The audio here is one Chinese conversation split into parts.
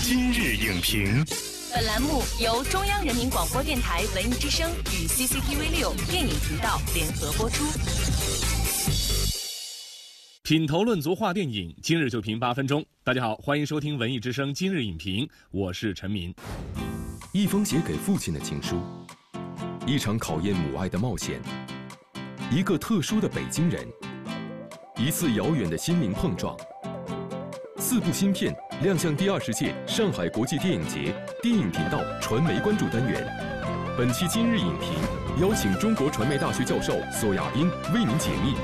今日影评，本栏目由中央人民广播电台文艺之声与 CCTV 六电影频道联合播出。品头论足话电影，今日就评八分钟。大家好，欢迎收听文艺之声今日影评，我是陈明。一封写给父亲的情书，一场考验母爱的冒险，一个特殊的北京人，一次遥远的心灵碰撞。四部新片亮相第二十届上海国际电影节电影频道传媒关注单元。本期今日影评邀请中国传媒大学教授索亚斌为您解密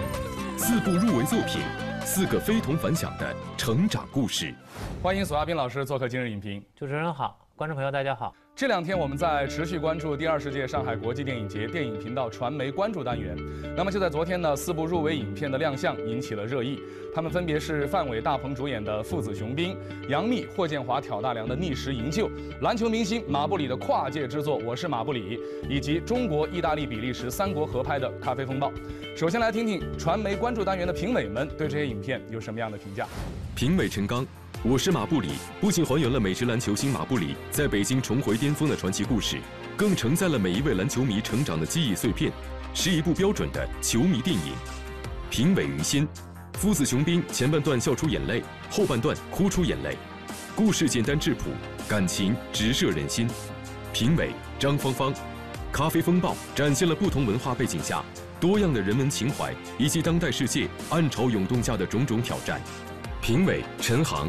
四部入围作品，四个非同凡响的成长故事。欢迎索亚斌老师做客今日影评。主持人好，观众朋友大家好。这两天我们在持续关注第二十届上海国际电影节电影频道传媒关注单元。那么就在昨天呢，四部入围影片的亮相引起了热议。他们分别是范伟、大鹏主演的《父子雄兵》，杨幂、霍建华、挑大梁的《逆时营救》，篮球明星马布里的跨界之作《我是马布里》，以及中国、意大利、比利时三国合拍的《咖啡风暴》。首先来听听传媒关注单元的评委们对这些影片有什么样的评价。评委陈刚。我是马布里，不仅还原了美职篮球星马布里在北京重回巅峰的传奇故事，更承载了每一位篮球迷成长的记忆碎片，是一部标准的球迷电影。评委于心，父子雄兵前半段笑出眼泪，后半段哭出眼泪，故事简单质朴，感情直射人心。评委张芳芳，咖啡风暴展现了不同文化背景下多样的人文情怀，以及当代世界暗潮涌动下的种种挑战。评委陈航。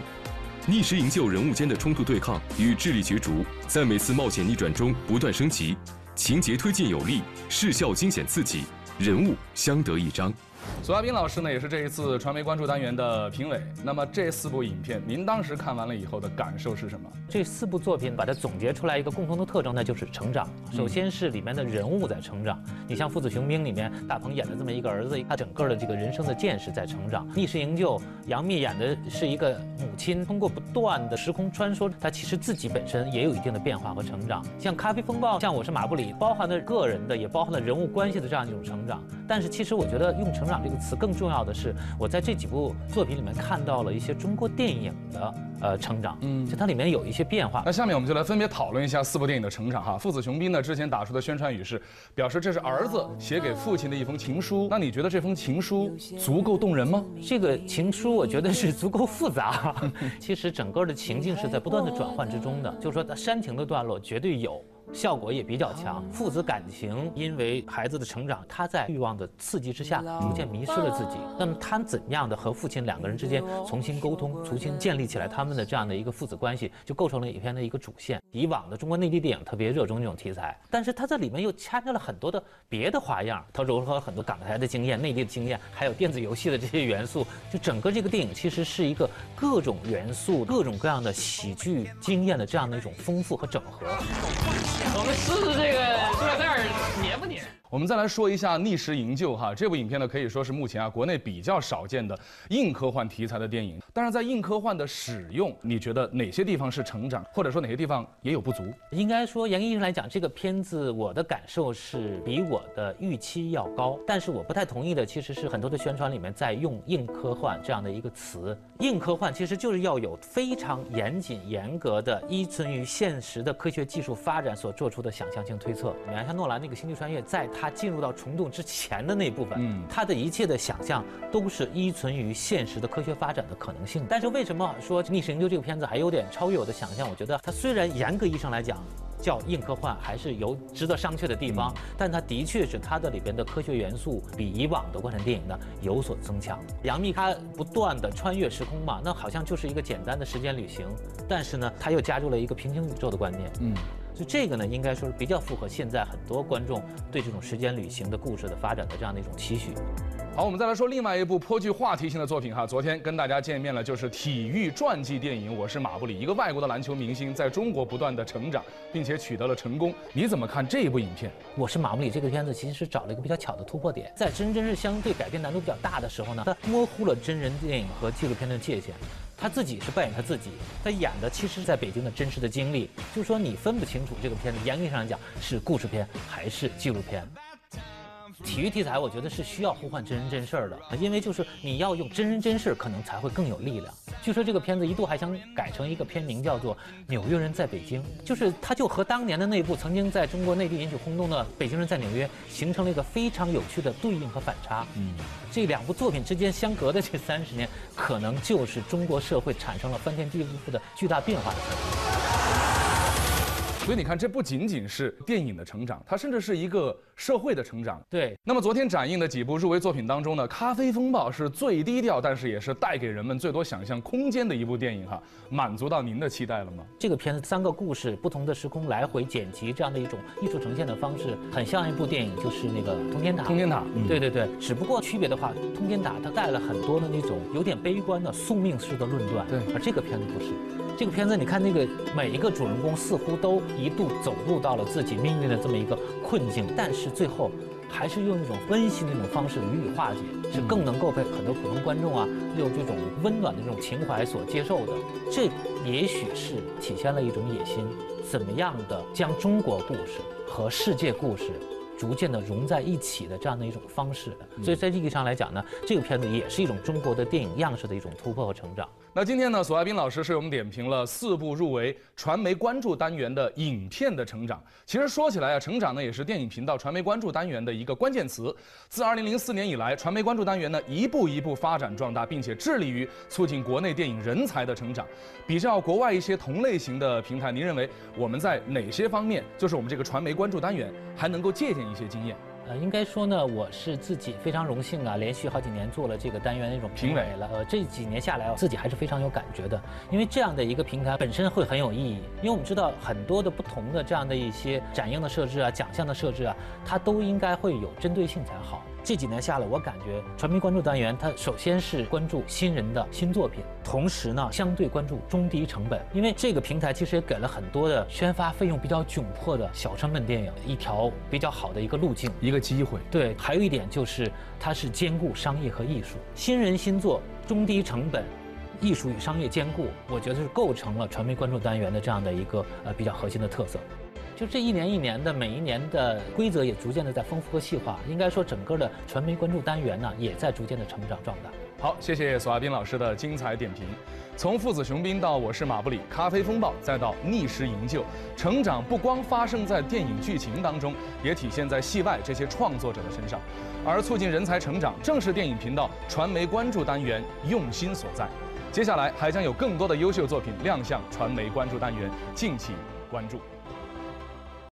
逆时营救人物间的冲突对抗与智力角逐，在每次冒险逆转中不断升级，情节推进有力，视效惊险刺激，人物相得益彰。索亚斌老师呢，也是这一次传媒关注单元的评委。那么这四部影片，您当时看完了以后的感受是什么？这四部作品把它总结出来一个共同的特征，那就是成长。首先是里面的人物在成长。你像《父子雄兵》里面，大鹏演的这么一个儿子，他整个的这个人生的见识在成长。《逆时营救》，杨幂演的是一个母亲，通过不断的时空穿梭，她其实自己本身也有一定的变化和成长。像《咖啡风暴》，像《我是马布里》，包含了个人的，也包含了人物关系的这样一种成长。但是其实我觉得用成长这个词更重要的是，我在这几部作品里面看到了一些中国电影的呃成长，嗯，就它里面有一些变化。那下面我们就来分别讨论一下四部电影的成长哈。父子雄兵呢，之前打出的宣传语是表示这是儿子写给父亲的一封情书。那你觉得这封情书足够动人吗？这个情书我觉得是足够复杂。其实整个的情境是在不断的转换之中的，就是说煽情的段落绝对有。效果也比较强，父子感情因为孩子的成长，他在欲望的刺激之下，逐渐迷失了自己。那么他怎样的和父亲两个人之间重新沟通，重新建立起来他们的这样的一个父子关系，就构成了影片的一个主线。以往的中国内地电影特别热衷这种题材，但是他在里面又掺杂了很多的别的花样，他融合了很多港台的经验、内地的经验，还有电子游戏的这些元素。就整个这个电影其实是一个各种元素、各种各样的喜剧经验的这样的一种丰富和整合。我们试试这个塑料袋粘不粘？我们再来说一下《逆时营救》哈，这部影片呢可以说是目前啊国内比较少见的硬科幻题材的电影。但是在硬科幻的使用，你觉得哪些地方是成长，或者说哪些地方也有不足？应该说，严格意义上来讲，这个片子我的感受是比我的预期要高。但是我不太同意的，其实是很多的宣传里面在用硬科幻这样的一个词。硬科幻其实就是要有非常严谨、严格的依存于现实的科学技术发展所做出的想象性推测。你看，像诺兰那个《星际穿越》，在他他进入到虫洞之前的那部分，嗯，他的一切的想象都是依存于现实的科学发展的可能性。但是为什么说《逆时营救》这个片子还有点超越我的想象？我觉得它虽然严格意义上来讲叫硬科幻，还是有值得商榷的地方，但它的确是它的里边的科学元素比以往的国产电影呢有所增强。杨幂她不断的穿越时空嘛，那好像就是一个简单的时间旅行，但是呢，她又加入了一个平行宇宙的观念，嗯。所以这个呢，应该说是比较符合现在很多观众对这种时间旅行的故事的发展的这样的一种期许。好，我们再来说另外一部颇具话题性的作品哈。昨天跟大家见面了，就是体育传记电影《我是马布里》，一个外国的篮球明星在中国不断的成长，并且取得了成功。你怎么看这一部影片？我是马布里这个片子其实是找了一个比较巧的突破点，在真真是相对改编难度比较大的时候呢，它模糊了真人电影和纪录片的界限。他自己是扮演他自己，他演的其实在北京的真实的经历，就是说你分不清楚这个片子严格上来讲是故事片还是纪录片。体育题材我觉得是需要呼唤真人真事儿的，因为就是你要用真人真事，可能才会更有力量。据说这个片子一度还想改成一个片名叫做《纽约人在北京》，就是它就和当年的那部曾经在中国内地引起轰动的《北京人在纽约》形成了一个非常有趣的对应和反差。嗯，这两部作品之间相隔的这三十年，可能就是中国社会产生了翻天地覆的巨大变化的时候。所以你看，这不仅仅是电影的成长，它甚至是一个社会的成长。对。那么昨天展映的几部入围作品当中呢，《咖啡风暴》是最低调，但是也是带给人们最多想象空间的一部电影哈。满足到您的期待了吗？这个片子三个故事，不同的时空来回剪辑，这样的一种艺术呈现的方式，很像一部电影，就是那个《通天塔》。通天塔。对对对。只不过区别的话，《通天塔》它带了很多的那种有点悲观的宿命式的论断。对。而这个片子不是。这个片子，你看那个每一个主人公似乎都一度走入到了自己命运的这么一个困境，但是最后还是用一种温馨的那种方式予以化解，是更能够被很多普通观众啊用这种温暖的这种情怀所接受的。这也许是体现了一种野心，怎么样的将中国故事和世界故事。逐渐的融在一起的这样的一种方式的，所以在意义上来讲呢，这个片子也是一种中国的电影样式的一种突破和成长。那今天呢，索亚斌老师是我们点评了四部入围传媒关注单元的影片的成长。其实说起来啊，成长呢也是电影频道传媒关注单元的一个关键词。自2004年以来，传媒关注单元呢一步一步发展壮大，并且致力于促进国内电影人才的成长。比较国外一些同类型的平台，您认为我们在哪些方面，就是我们这个传媒关注单元还能够借鉴？一些经验，呃，应该说呢，我是自己非常荣幸啊，连续好几年做了这个单元的一种评委了。呃，这几年下来，自己还是非常有感觉的，因为这样的一个平台本身会很有意义。因为我们知道很多的不同的这样的一些展映的设置啊、奖项的设置啊，它都应该会有针对性才好。这几年下来，我感觉传媒关注单元它首先是关注新人的新作品，同时呢，相对关注中低成本，因为这个平台其实也给了很多的宣发费用比较窘迫的小成本电影一条比较好的一个路径，一个机会。对，还有一点就是它是兼顾商业和艺术，新人新作，中低成本，艺术与商业兼顾，我觉得是构成了传媒关注单元的这样的一个呃比较核心的特色。就这一年一年的，每一年的规则也逐渐的在丰富和细化。应该说，整个的传媒关注单元呢，也在逐渐的成长壮大。好，谢谢索亚斌老师的精彩点评。从父子雄兵到我是马布里，咖啡风暴，再到逆时营救，成长不光发生在电影剧情当中，也体现在戏外这些创作者的身上。而促进人才成长，正是电影频道传媒关注单元用心所在。接下来还将有更多的优秀作品亮相传媒关注单元，敬请关注。